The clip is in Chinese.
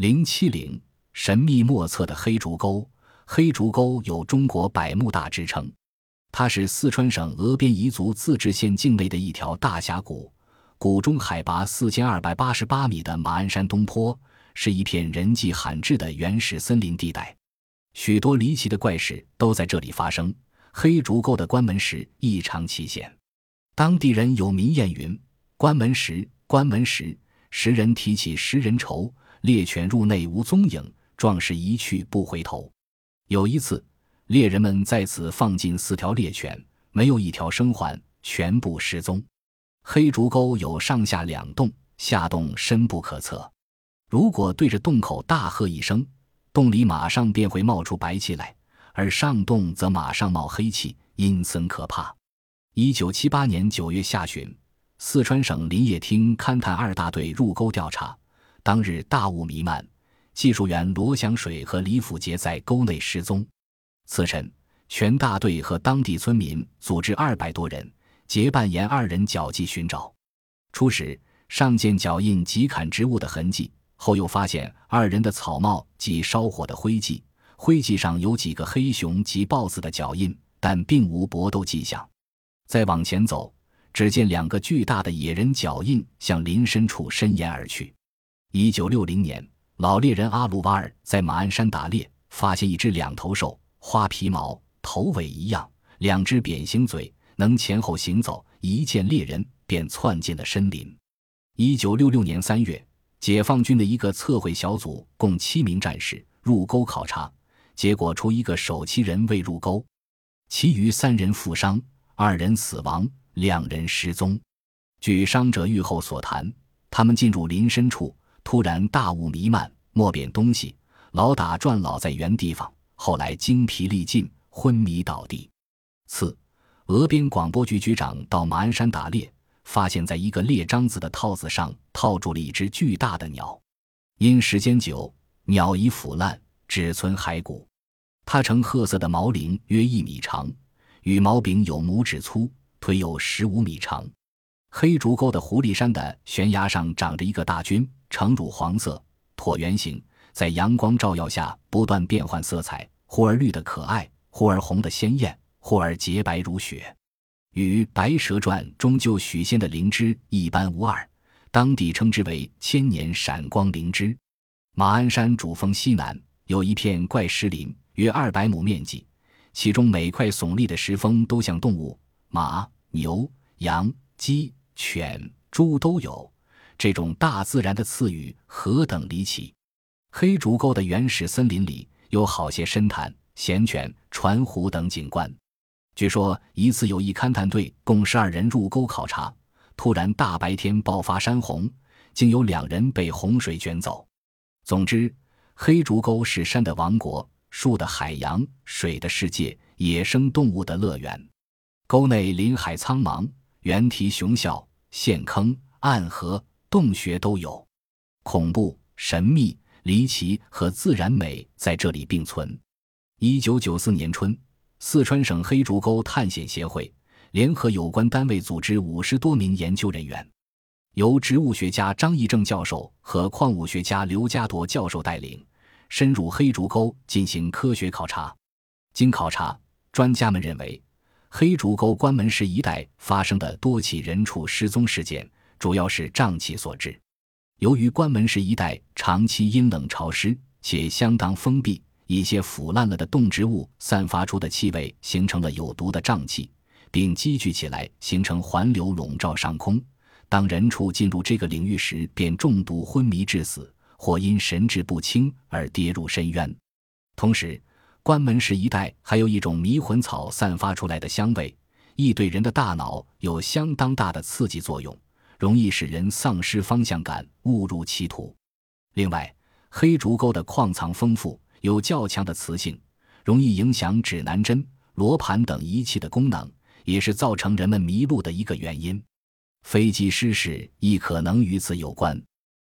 零七零，神秘莫测的黑竹沟。黑竹沟有“中国百慕大”之称，它是四川省峨边彝族自治县境内的一条大峡谷。谷中海拔四千二百八十八米的马鞍山东坡，是一片人迹罕至的原始森林地带，许多离奇的怪事都在这里发生。黑竹沟的关门石异常奇险，当地人有民谚云：“关门石，关门石，石人提起石人愁。猎犬入内无踪影，壮士一去不回头。”有一次，猎人们在此放进四条猎犬，没有一条生还，全部失踪。黑竹沟有上下两洞，下洞深不可测。如果对着洞口大喝一声，洞里马上便会冒出白气来；而上洞则马上冒黑气，阴森可怕。一九七八年九月下旬，四川省林业厅勘探二大队入沟调查，当日大雾弥漫。技术员罗祥水和李辅杰在沟内失踪。次晨，全大队和当地村民组织二百多人结伴沿二人脚迹寻找。初时，上见脚印及砍植物的痕迹，后又发现二人的草帽及烧火的灰迹，灰迹上有几个黑熊及豹子的脚印，但并无搏斗迹象。再往前走，只见两个巨大的野人脚印向林深处伸延而去。一九六零年。老猎人阿鲁瓦尔在马鞍山打猎，发现一只两头兽，花皮毛，头尾一样，两只扁形嘴，能前后行走。一见猎人，便窜进了森林。一九六六年三月，解放军的一个测绘小组共七名战士入沟考察，结果除一个守旗人未入沟，其余三人负伤，二人死亡，两人失踪。据伤者愈后所谈，他们进入林深处。突然大雾弥漫，莫辨东西，老打转老在原地方。后来精疲力尽，昏迷倒地。次，俄边广播局局长到马鞍山打猎，发现在一个猎章子的套子上套住了一只巨大的鸟，因时间久，鸟已腐烂，只存骸骨。它呈褐色的毛鳞，约一米长，羽毛柄有拇指粗，腿有十五米长。黑竹沟的狐狸山的悬崖上长着一个大菌。呈乳黄色，椭圆形，在阳光照耀下不断变换色彩，忽而绿的可爱，忽而红的鲜艳，忽而洁白如雪，与《白蛇传》中救许仙的灵芝一般无二。当地称之为“千年闪光灵芝”。马鞍山主峰西南有一片怪石林，约二百亩面积，其中每块耸立的石峰都像动物，马、牛、羊、鸡、犬、猪都有。这种大自然的赐予何等离奇！黑竹沟的原始森林里有好些深潭、咸泉、船湖等景观。据说一次有一勘探队共十二人入沟考察，突然大白天爆发山洪，竟有两人被洪水卷走。总之，黑竹沟是山的王国、树的海洋、水的世界、野生动物的乐园。沟内林海苍茫，猿啼熊啸，陷坑、暗河。洞穴都有，恐怖、神秘、离奇和自然美在这里并存。一九九四年春，四川省黑竹沟探险协会联合有关单位组织五十多名研究人员，由植物学家张义正教授和矿物学家刘家铎教授带领，深入黑竹沟进行科学考察。经考察，专家们认为，黑竹沟关门石一带发生的多起人畜失踪事件。主要是瘴气所致。由于关门石一带长期阴冷潮湿且相当封闭，一些腐烂了的动植物散发出的气味形成了有毒的瘴气，并积聚起来形成环流笼罩上空。当人畜进入这个领域时，便中毒昏迷致死，或因神志不清而跌入深渊。同时，关门石一带还有一种迷魂草散发出来的香味，亦对人的大脑有相当大的刺激作用。容易使人丧失方向感，误入歧途。另外，黑竹沟的矿藏丰富，有较强的磁性，容易影响指南针、罗盘等仪器的功能，也是造成人们迷路的一个原因。飞机失事亦可能与此有关。